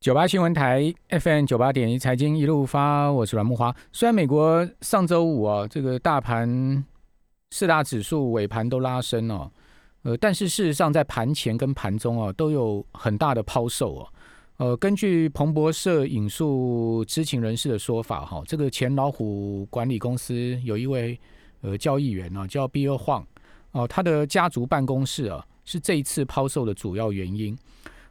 九八新闻台 FM 九八点一财经一路发，我是阮木华。虽然美国上周五啊，这个大盘四大指数尾盘都拉升哦，呃，但是事实上在盘前跟盘中啊，都有很大的抛售哦。呃，根据彭博社引述知情人士的说法，哈，这个前老虎管理公司有一位呃交易员啊，叫 Bill Huang 哦，他的家族办公室啊，是这一次抛售的主要原因。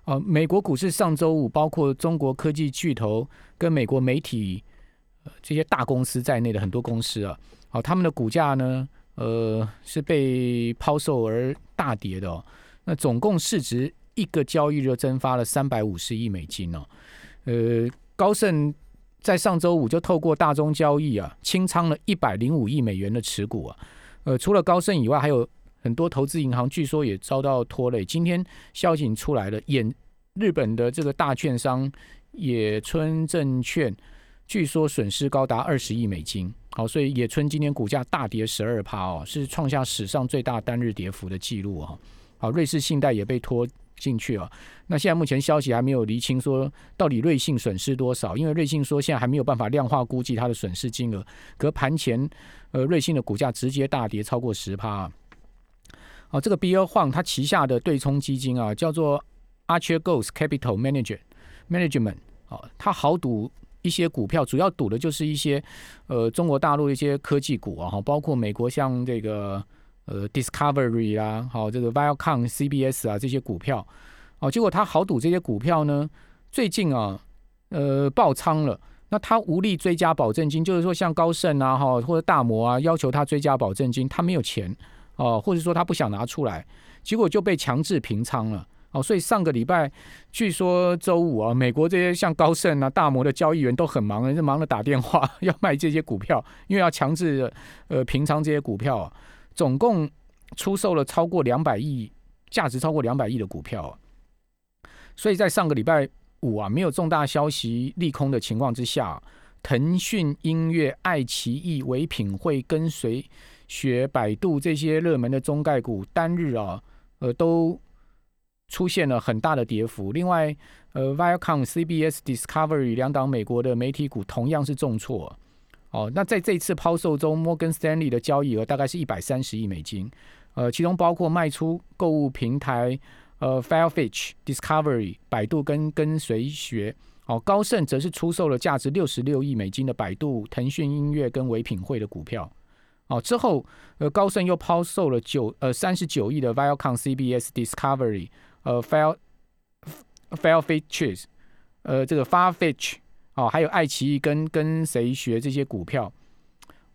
呃，美国股市上周五，包括中国科技巨头跟美国媒体这些大公司在内的很多公司啊，好，他们的股价呢，呃，是被抛售而大跌的哦。那总共市值一个交易日蒸发了三百五十亿美金哦。呃，高盛在上周五就透过大宗交易啊，清仓了一百零五亿美元的持股啊。呃，除了高盛以外，还有。很多投资银行据说也遭到拖累。今天消息出来了，演日本的这个大券商野村证券，据说损失高达二十亿美金。好，所以野村今天股价大跌十二趴哦，是创下史上最大单日跌幅的记录哦。好，瑞士信贷也被拖进去哦。那现在目前消息还没有厘清，说到底瑞信损失多少？因为瑞信说现在还没有办法量化估计它的损失金额。可盘前，呃，瑞信的股价直接大跌超过十趴。哦，这个 B 二 n 它旗下的对冲基金啊，叫做 Archer Ghost Capital Manager Management。哦，他豪赌一些股票，主要赌的就是一些呃中国大陆一些科技股啊，哈，包括美国像这个呃 Discovery 啊，好这个 Viacom、CBS 啊这些股票。哦，结果他豪赌这些股票呢，最近啊，呃爆仓了。那他无力追加保证金，就是说像高盛啊，哈或者大摩啊，要求他追加保证金，他没有钱。哦，或者说他不想拿出来，结果就被强制平仓了。哦，所以上个礼拜，据说周五啊，美国这些像高盛啊、大摩的交易员都很忙，是忙着打电话 要卖这些股票，因为要强制呃平仓这些股票。总共出售了超过两百亿，价值超过两百亿的股票。所以在上个礼拜五啊，没有重大消息利空的情况之下，腾讯音乐、爱奇艺、唯品会跟随。学百度这些热门的中概股单日啊，呃，都出现了很大的跌幅。另外，呃，Viacom、CBS、Discovery 两档美国的媒体股同样是重挫。哦，那在这次抛售中，摩根斯丹利的交易额大概是一百三十亿美金，呃，其中包括卖出购物平台呃 Farfetch、Discovery、百度跟跟随学。哦，高盛则是出售了价值六十六亿美金的百度、腾讯音乐跟唯品会的股票。哦，之后，呃，高盛又抛售了九呃三十九亿的 Viacom、CBS、Discovery，呃，Fair Fair Features 呃，这个 Farfetch，哦，还有爱奇艺跟跟谁学这些股票，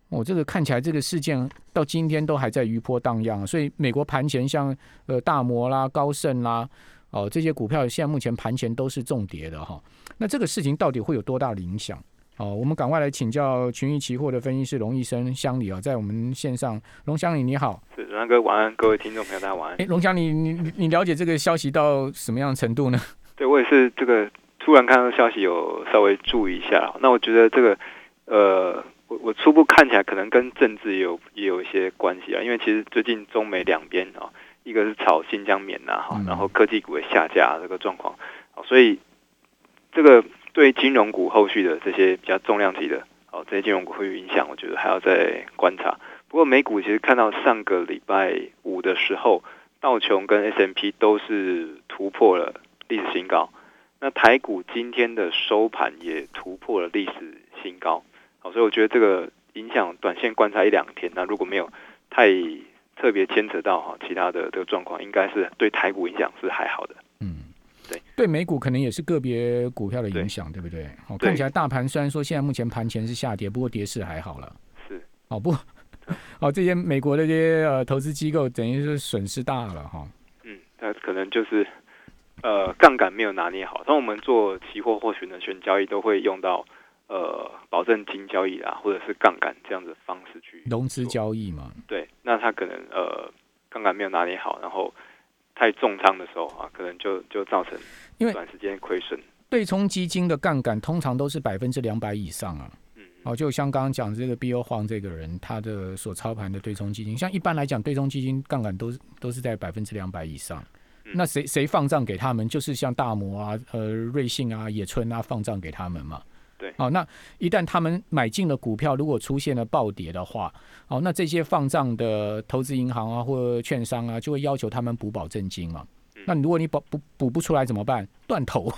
哦，这个看起来这个事件到今天都还在余波荡漾，所以美国盘前像呃大摩啦、高盛啦，哦，这些股票现在目前盘前都是重跌的哈。那这个事情到底会有多大的影响？好，我们赶快来请教群益期货的分析师龙医生乡里啊，在我们线上，龙乡里你好，是龙哥晚安，各位听众朋友大家晚安。哎，龙乡里，你你你了解这个消息到什么样的程度呢？对我也是这个突然看到消息有稍微注意一下，那我觉得这个呃，我我初步看起来可能跟政治也有也有一些关系啊，因为其实最近中美两边啊，一个是炒新疆棉呐哈，然后科技股也下架这个状况，所以这个。对金融股后续的这些比较重量级的，哦，这些金融股会有影响，我觉得还要再观察。不过美股其实看到上个礼拜五的时候，道琼跟 S M P 都是突破了历史新高，那台股今天的收盘也突破了历史新高，好，所以我觉得这个影响短线观察一两天，那如果没有太特别牵扯到哈其他的这个状况，应该是对台股影响是还好的。对对，美股可能也是个别股票的影响，对不对？哦，看起来大盘虽然说现在目前盘前是下跌，不过跌势还好了。是哦，不哦，这些美国的这些呃投资机构等于是损失大了哈。嗯，那可能就是呃杠杆没有拿捏好。像我们做期货或选择权交易，都会用到呃保证金交易啊，或者是杠杆这样的方式去融资交易嘛。对，那他可能呃杠杆没有拿捏好，然后。太重仓的时候啊，可能就就造成因为短时间亏损。对冲基金的杠杆通常都是百分之两百以上啊。嗯，哦，就像刚刚讲这个 B O 黄这个人，他的所操盘的对冲基金，像一般来讲，对冲基金杠杆都都是在百分之两百以上。那谁谁放账给他们？就是像大摩啊、呃瑞信啊、野村啊放账给他们嘛。对，好，那一旦他们买进了股票，如果出现了暴跌的话，好，那这些放账的投资银行啊或券商啊，就会要求他们补保证金嘛。那如果你保补补不出来怎么办？断头。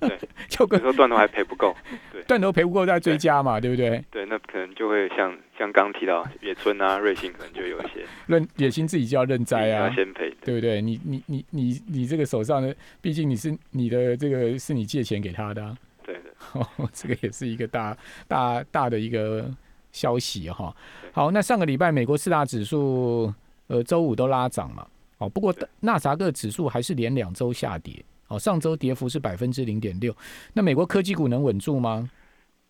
对，就跟说断头还赔不够。对，断头赔不够再追加嘛，对不对？对，那可能就会像像刚提到野村啊、瑞幸，可能就有一些 认野心自己就要认栽啊，要先赔，对不对？你你你你你这个手上的，毕竟你是你的这个是你借钱给他的。对的，这个也是一个大大大的一个消息哈。好，那上个礼拜美国四大指数呃周五都拉涨嘛，哦，不过纳萨克指数还是连两周下跌，哦，上周跌幅是百分之零点六。那美国科技股能稳住吗？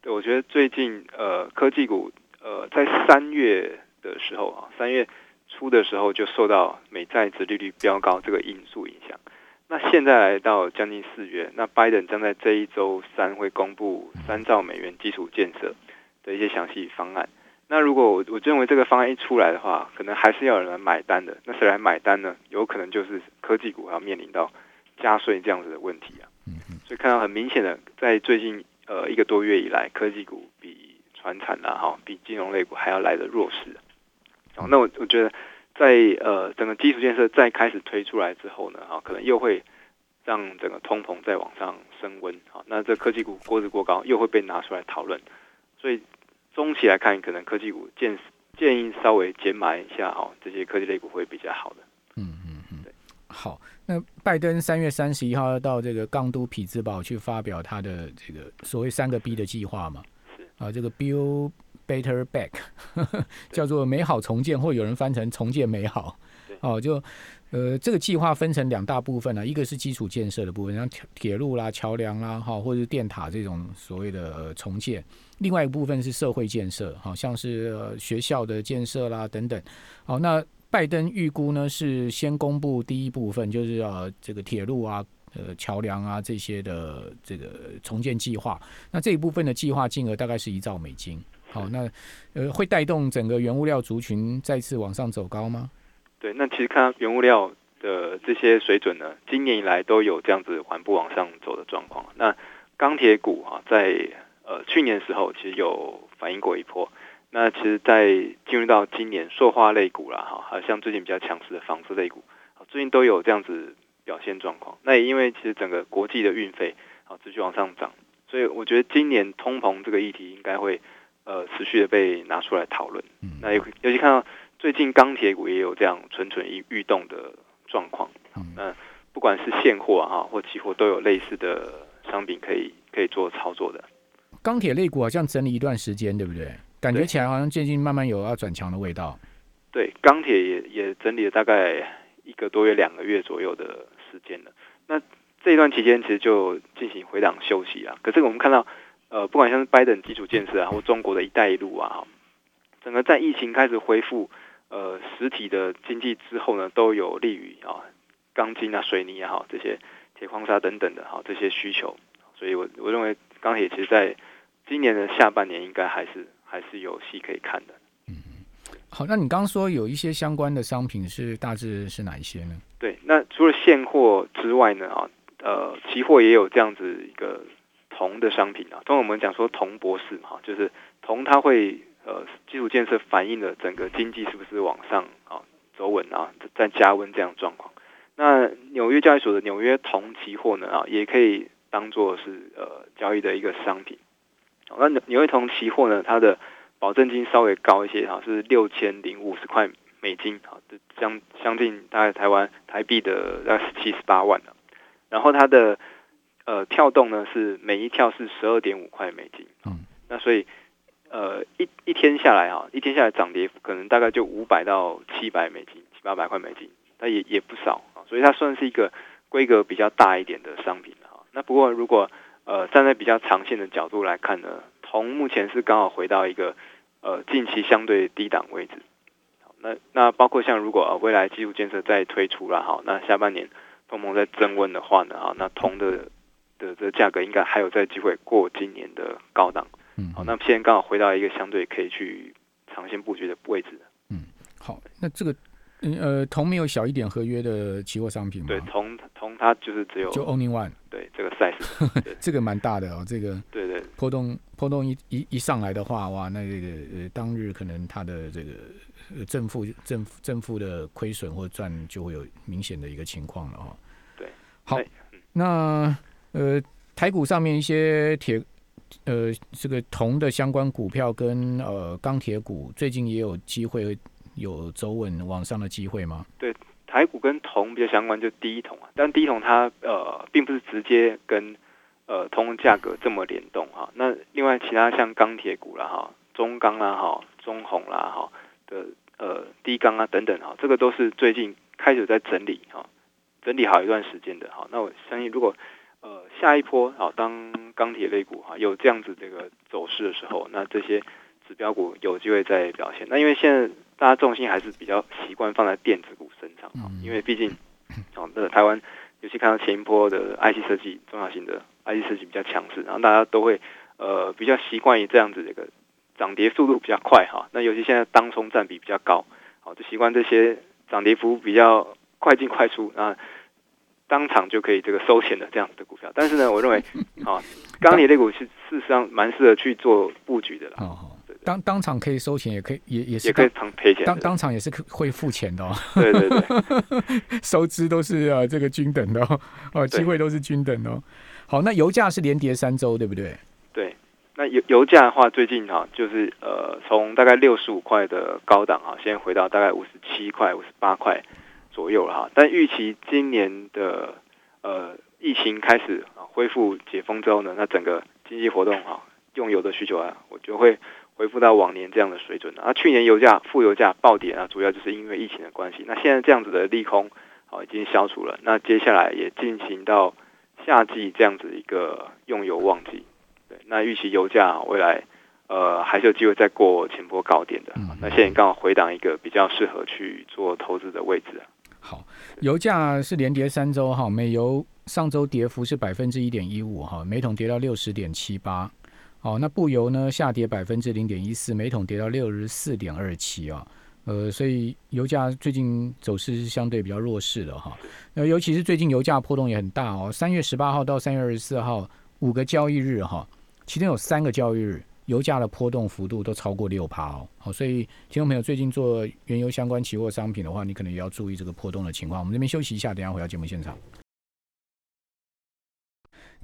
对，我觉得最近呃科技股呃在三月的时候啊，三月初的时候就受到美债殖利率飙高这个因素影响。那现在来到将近四月，那拜登将在这一周三会公布三兆美元基础建设的一些详细方案。那如果我我认为这个方案一出来的话，可能还是要有人买单的。那谁来买单呢？有可能就是科技股要面临到加税这样子的问题啊。所以看到很明显的，在最近呃一个多月以来，科技股比船产啊哈，比金融类股还要来的弱势。哦，那我我觉得。在呃整个基础建设再开始推出来之后呢，啊，可能又会让整个通膨再往上升温，啊，那这科技股估值过高又会被拿出来讨论，所以中期来看，可能科技股建建议稍微减买一下，哈，这些科技类股会比较好的。嗯嗯嗯，好，那拜登三月三十一号要到这个冈都匹兹堡去发表他的这个所谓三个 B 的计划嘛？是啊，这个 Bill。Better back，叫做美好重建，或有人翻成重建美好。哦，就呃，这个计划分成两大部分呢，一个是基础建设的部分，像铁铁路啦、桥梁啦，哈，或者是电塔这种所谓的重建；另外一部分是社会建设，好像是学校的建设啦等等。好，那拜登预估呢是先公布第一部分，就是呃这个铁路啊、呃桥梁啊这些的这个重建计划。那这一部分的计划金额大概是一兆美金。好，那呃，会带动整个原物料族群再次往上走高吗？对，那其实看原物料的这些水准呢，今年以来都有这样子缓步往上走的状况。那钢铁股啊，在呃去年时候其实有反映过一波。那其实，在进入到今年，塑化类股啦，哈，还有像最近比较强势的纺织类股，最近都有这样子表现状况。那也因为其实整个国际的运费啊持续往上涨，所以我觉得今年通膨这个议题应该会。呃，持续的被拿出来讨论。那尤尤其看到最近钢铁股也有这样蠢蠢欲欲动的状况。那不管是现货啊或期货，都有类似的商品可以可以做操作的。钢铁类股好像整理一段时间，对不对？感觉起来好像最近慢慢有要转强的味道。对，钢铁也也整理了大概一个多月、两个月左右的时间了。那这一段期间其实就进行回档休息啊。可是我们看到。呃，不管像是拜登基础建设啊，或中国的一带一路啊，整个在疫情开始恢复呃实体的经济之后呢，都有利于啊钢筋啊、水泥也好，这些铁矿砂等等的哈这些需求，所以我我认为钢铁其实在今年的下半年应该还是还是有戏可以看的。嗯，好，那你刚刚说有一些相关的商品是大致是哪一些呢？对，那除了现货之外呢啊，呃，期货也有这样子一个。铜的商品啊，通常我们讲说铜博士嘛，就是铜它会呃基础建设反映了整个经济是不是往上啊走稳啊，在加温这样状况。那纽约交易所的纽约铜期货呢啊，也可以当做是呃交易的一个商品。那纽约铜期货呢，它的保证金稍微高一些哈，是六千零五十块美金啊，相相近大概台湾台币的大概是七十八万的。然后它的呃，跳动呢是每一跳是十二点五块美金，嗯，那所以呃一一天下来啊，一天下来涨跌幅可能大概就五百到七百美金，七八百块美金，那也也不少啊，所以它算是一个规格比较大一点的商品哈。那不过如果呃站在比较长线的角度来看呢，铜目前是刚好回到一个呃近期相对低档位置，那那包括像如果呃未来基础建设再推出了哈，那下半年通膨在增温的话呢啊，那铜的的这价格应该还有在机会过今年的高档，嗯，好，那现在刚好回到一个相对可以去长线布局的位置。嗯，好，那这个嗯呃，铜没有小一点合约的期货商品吗？对，铜铜它就是只有就 only one，对这个 size，这个蛮大的哦，这个对对。波动波动一一一上来的话，哇，那这个呃当日可能它的这个呃正负正正负的亏损或赚就会有明显的一个情况了哦。对，好哎，那呃台股上面一些铁呃这个铜的相关股票跟呃钢铁股最近也有机会有走稳往上的机会吗？对台股跟铜比较相关，就第一铜啊，但第一铜它呃并不是直接跟呃铜价格这么联动哈。那另外其他像钢铁股啦哈，中钢啦哈，中红啦哈的呃低钢啊等等哈，这个都是最近开始在整理哈，整理好一段时间的哈。那我相信如果呃下一波好当钢铁类股哈有这样子这个走势的时候，那这些指标股有机会再表现。那因为现在大家重心还是比较习惯放在电子股身上啊，因为毕竟哦，那台湾尤其看到前一波的 IC 设计中小型的 IC 设计比较强势，然后大家都会呃比较习惯于这样子的一个涨跌速度比较快哈。那尤其现在当冲占比比较高，好就习惯这些涨跌幅比较快进快出啊。当场就可以这个收钱的这样子的股票，但是呢，我认为，啊，钢铁类股是事实上蛮适合去做布局的啦。哦哦，当当场可以收钱，也可以也也是也可以当赔钱。当当场也是可会付钱的哦。对对对，收支都是啊这个均等的哦，哦机会都是均等的哦。好，那油价是连跌三周，对不对？对，那油油价的话，最近哈就是呃从大概六十五块的高档啊，现在回到大概五十七块、五十八块左右了哈。但预期今年的呃疫情开始啊恢复解封之后呢，那整个经济活动哈，用油的需求啊，我觉得会恢复到往年这样的水准啊。去年油价负油价暴跌啊，主要就是因为疫情的关系。那现在这样子的利空啊已经消除了，那接下来也进行到夏季这样子一个用油旺季。对，那预期油价未来呃还是有机会再过前波高点的。那现在刚好回档一个比较适合去做投资的位置啊。好，油价是连跌三周哈，美油上周跌幅是百分之一点一五哈，每桶跌到六十点七八。哦，那布油呢下跌百分之零点一四，每桶跌到六十四点二七啊。呃，所以油价最近走势是相对比较弱势的哈。呃，尤其是最近油价波动也很大哦。三月十八号到三月二十四号五个交易日哈，其中有三个交易日。油价的波动幅度都超过六趴哦，好，所以听众朋友最近做原油相关期货商品的话，你可能也要注意这个波动的情况。我们这边休息一下，等下回到节目现场。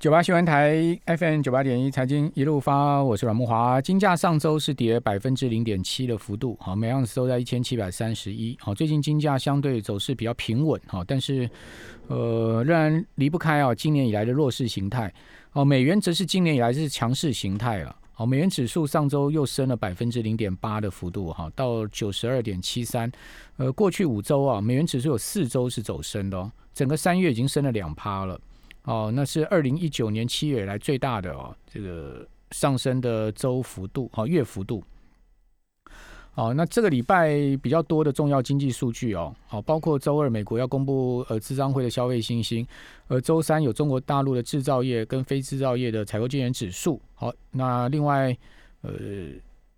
九八新闻台 FM 九八点一财经一路发，我是阮木华。金价上周是跌百分之零点七的幅度，好，每盎司都在一千七百三十一。好，最近金价相对走势比较平稳，好，但是呃，仍然离不开啊今年以来的弱势形态。哦，美元则是今年以来是强势形态了。好，美元指数上周又升了百分之零点八的幅度，哈，到九十二点七三。呃，过去五周啊，美元指数有四周是走升的哦，整个三月已经升了两趴了。哦，那是二零一九年七月以来最大的哦，这个上升的周幅度，哦，月幅度。好，那这个礼拜比较多的重要经济数据哦，好，包括周二美国要公布呃智商会的消费信心，而周三有中国大陆的制造业跟非制造业的采购经理指数。好，那另外呃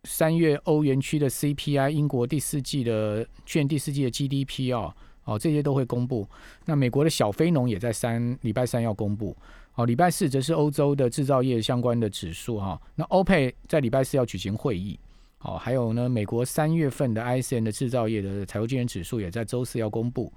三月欧元区的 CPI，英国第四季的去年第四季的 GDP 哦。哦，这些都会公布。那美国的小非农也在三礼拜三要公布。好，礼拜四则是欧洲的制造业相关的指数哈。那欧佩在礼拜四要举行会议。好，还有呢，美国三月份的 ISM 的制造业的采购经理指数也在周四要公布。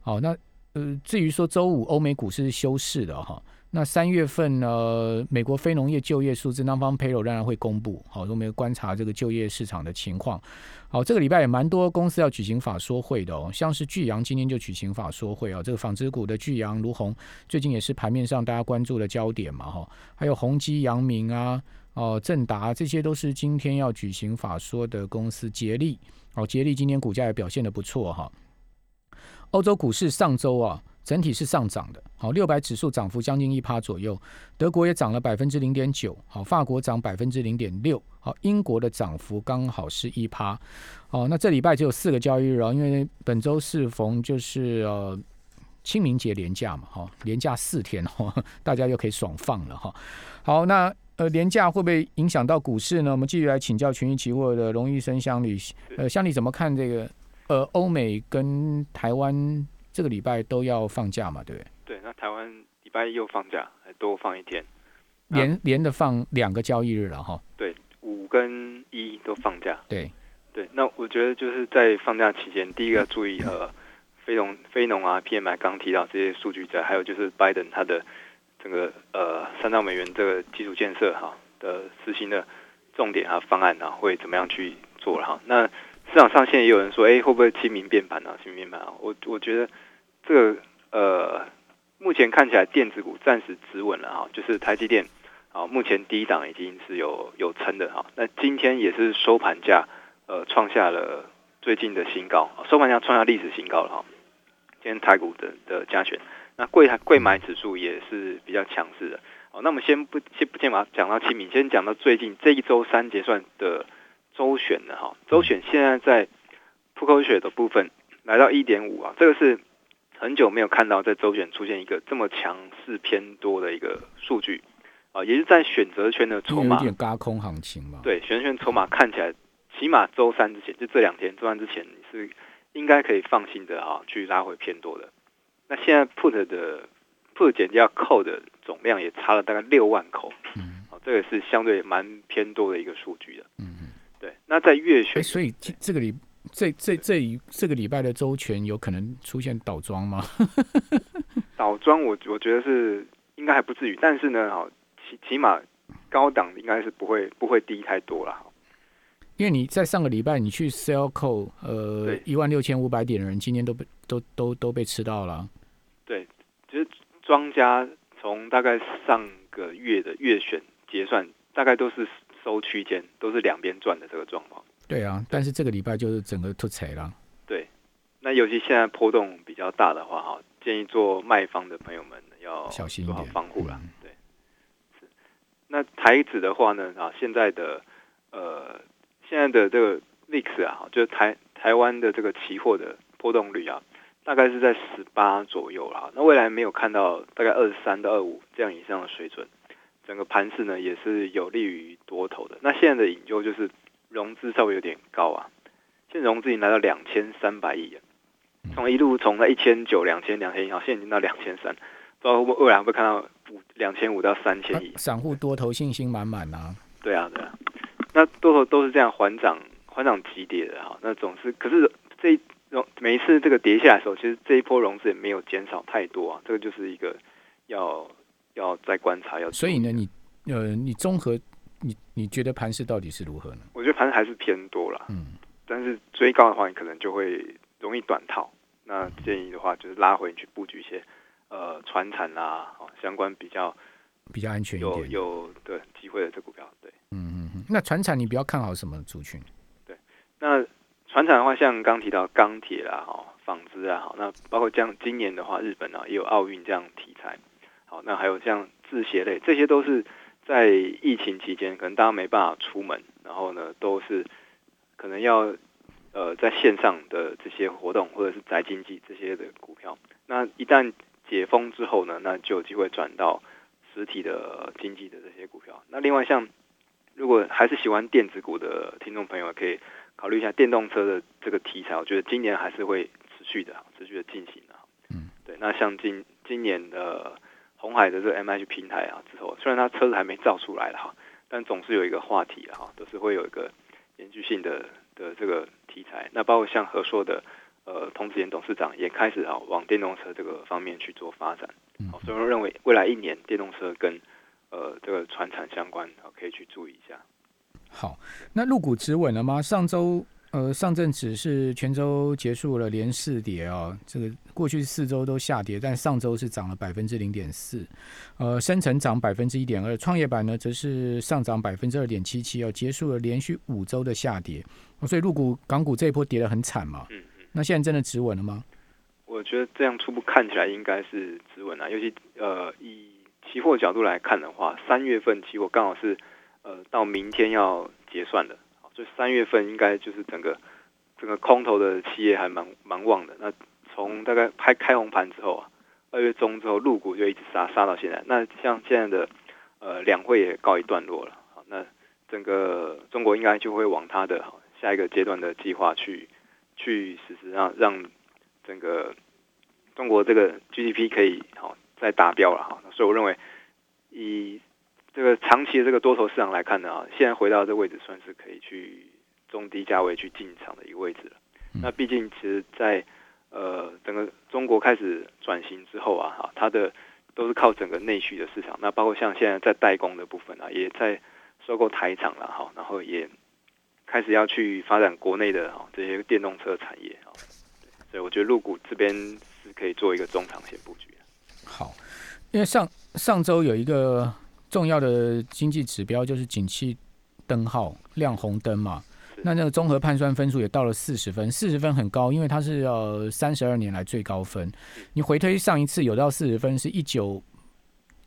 好，那呃，至于说周五欧美股市是休市的哈。那三月份呢，美国非农业就业数字 n 方 payroll 仍然会公布。好，我们观察这个就业市场的情况。好，这个礼拜也蛮多公司要举行法说会的哦，像是巨阳今天就举行法说会啊。这个纺织股的巨阳、卢红最近也是盘面上大家关注的焦点嘛哈。还有宏基、阳明啊、哦正达，这些都是今天要举行法说的公司。捷力哦，捷力今天股价也表现的不错哈。欧洲股市上周啊。整体是上涨的，好，六百指数涨幅将近一趴左右，德国也涨了百分之零点九，好，法国涨百分之零点六，好，英国的涨幅刚好是一趴，哦，那这礼拜只有四个交易日哦，因为本周适逢就是呃清明节连假嘛，哈，连假四天哈，大家又可以爽放了哈。好，那呃连假会不会影响到股市呢？我们继续来请教群益期货的龙医生乡里，呃，乡里怎么看这个呃，欧美跟台湾这个礼拜都要放假嘛，对不对？对，那台湾礼拜一又放假，还多放一天，连连的放两个交易日了哈。对，五跟一都放假。对，对，那我觉得就是在放假期间，第一个要注意呃，非农非农啊，PMI 刚提到这些数据在，还有就是拜登他的整个呃三兆美元这个基础建设哈的实行的重点啊方案啊会怎么样去做了哈。那市场上现在也有人说，哎，会不会清明变盘啊？清明变盘啊？我我觉得这个呃。目前看起来电子股暂时止稳了哈，就是台积电，啊，目前第一档已经是有有撑的哈。那今天也是收盘价，呃，创下了最近的新高，收盘价创下历史新高了哈。今天台股的的加权，那贵贵买指数也是比较强势的。好，那我们先不先不先把讲到清明，先讲到最近这一周三结算的周选的哈。周选现在在扑克血的部分来到一点五啊，这个是。很久没有看到在周选出现一个这么强势偏多的一个数据啊，也是在选择权的筹码有点高空行情嘛。对，选择权筹码看起来，起码周三之前就这两天，周三之前你是应该可以放心的啊，去拉回偏多的。那现在 put 的 put 减掉扣的总量也差了大概六万口，嗯，好，这个是相对蛮偏多的一个数据的。嗯。那在月选，所以这个礼。这这这一这个礼拜的周全有可能出现倒装吗？倒装我我觉得是应该还不至于，但是呢，哈起起码高档应该是不会不会低太多了。因为你在上个礼拜你去 sell call 呃一万六千五百点的人，今天都被都都都被吃到了。对，其实庄家从大概上个月的月选结算，大概都是收区间，都是两边转的这个状况。对啊，但是这个礼拜就是整个突彩了。对，那尤其现在波动比较大的话，哈，建议做卖方的朋友们要小心做好防护了。对，是。那台指的话呢，啊，现在的呃，现在的这个 VIX 啊，就是台台湾的这个期货的波动率啊，大概是在十八左右啦。那未来没有看到大概二十三到二五这样以上的水准，整个盘势呢也是有利于多头的。那现在的引诱就是。融资稍微有点高啊，现在融资已经来到两千三百亿了，从一路从那一千九、两千、两千亿，好，现在已经到两千三，不知道未来会不会看到五两千五到三千亿。散户多头信心满满啊。对啊，对啊，那多头都是这样缓涨、缓涨急跌的哈。那总是，可是这融每一次这个跌下来的时候，其实这一波融资也没有减少太多啊。这个就是一个要要再观察要。所以呢，你呃，你综合。你你觉得盘势到底是如何呢？我觉得盘势还是偏多了，嗯，但是追高的话，你可能就会容易短套。那建议的话，就是拉回去布局一些呃船产啊，相关比较比较安全一点、有有的机会的这股票。对，嗯嗯嗯。那船产你比较看好什么族群？对，那船产的话，像刚提到钢铁啦、哈纺织啊，好，那包括像今年的话，日本啊也有奥运这样题材，好，那还有像制鞋类，这些都是。在疫情期间，可能大家没办法出门，然后呢，都是可能要呃在线上的这些活动，或者是宅经济这些的股票。那一旦解封之后呢，那就有机会转到实体的经济的这些股票。那另外像如果还是喜欢电子股的听众朋友，可以考虑一下电动车的这个题材。我觉得今年还是会持续的，持续的进行的。嗯，对。那像今今年的。红海的这个 M H 平台啊，之后虽然它车子还没造出来了哈，但总是有一个话题哈，都是会有一个延续性的的这个题材。那包括像和硕的呃童子贤董事长也开始啊往电动车这个方面去做发展。好，所以我认为未来一年电动车跟呃这个船产相关，可以去注意一下。好，那入股止稳了吗？上周。呃，上证指是全周结束了连四跌啊，这个过去四周都下跌，但上周是涨了百分之零点四，呃，深成涨百分之一点二，创业板呢则是上涨百分之二点七七哦，结束了连续五周的下跌，所以入股港股这一波跌得很惨嘛，嗯嗯，那现在真的止稳了吗？我觉得这样初步看起来应该是止稳了，尤其呃以期货角度来看的话，三月份期货刚好是呃到明天要结算的。就三月份应该就是整个整个空头的企业还蛮蛮旺的。那从大概开开红盘之后啊，二月中之后入股就一直杀杀到现在。那像现在的呃两会也告一段落了，好，那整个中国应该就会往它的下一个阶段的计划去去实施让让整个中国这个 GDP 可以好再达标了哈。所以我认为以这个长期的这个多头市场来看呢啊，现在回到这位置算是可以去中低价位去进场的一个位置了。那毕竟其实，在呃整个中国开始转型之后啊，哈，它的都是靠整个内需的市场。那包括像现在在代工的部分啊，也在收购台厂了哈，然后也开始要去发展国内的哈这些电动车产业啊。所以我觉得入股这边是可以做一个中长线布局的。好，因为上上周有一个。重要的经济指标就是景气灯号亮红灯嘛，那那个综合判断分数也到了四十分，四十分很高，因为它是呃三十二年来最高分。你回推上一次有到四十分是一九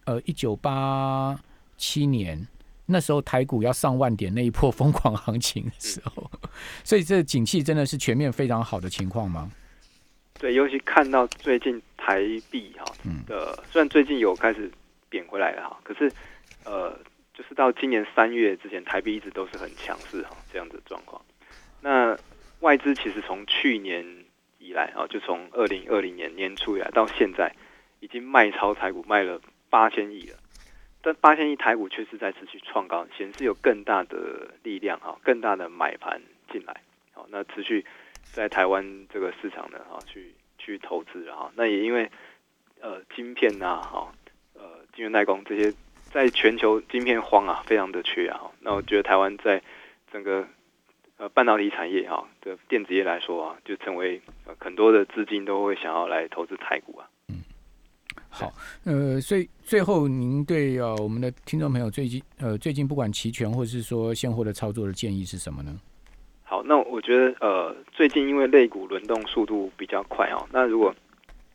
呃一九八七年，那时候台股要上万点那一波疯狂行情的时候，所以这景气真的是全面非常好的情况吗？对，尤其看到最近台币哈的，虽然最近有开始。贬回来了哈，可是到今年三月之前，台币一直都是很强势哈，这样子状况。那外资其实从去年以来啊，就从二零二零年年初以来到现在，已经卖超台股卖了八千亿了。但八千亿台股却是在持续创高，显示有更大的力量哈，更大的买盘进来。好，那持续在台湾这个市场呢哈，去去投资哈。那也因为呃晶片呐哈。晶圆代工这些，在全球晶片荒啊，非常的缺啊。那我觉得台湾在整个呃半导体产业哈的电子业来说啊，就成为很多的资金都会想要来投资台股啊。嗯，好，呃，所以最后您对呃我们的听众朋友最近呃最近不管期权或者是说现货的操作的建议是什么呢？好，那我觉得呃最近因为类股轮动速度比较快啊，那如果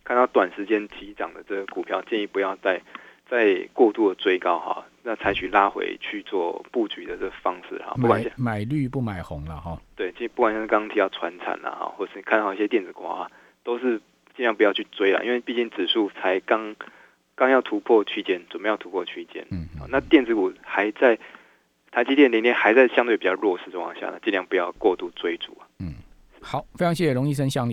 看到短时间急涨的这个股票，建议不要再。在过度的追高哈，那采取拉回去做布局的这个方式哈，不管买绿不买红了哈。对，就不管像是刚刚提到船产啊哈，或是看好一些电子股啊，都是尽量不要去追了，因为毕竟指数才刚刚要突破区间，准备要突破区间。嗯，好那电子股还在台积电联电还在相对比较弱势状况下呢，尽量不要过度追逐啊。嗯，好，非常谢谢龙医生相里。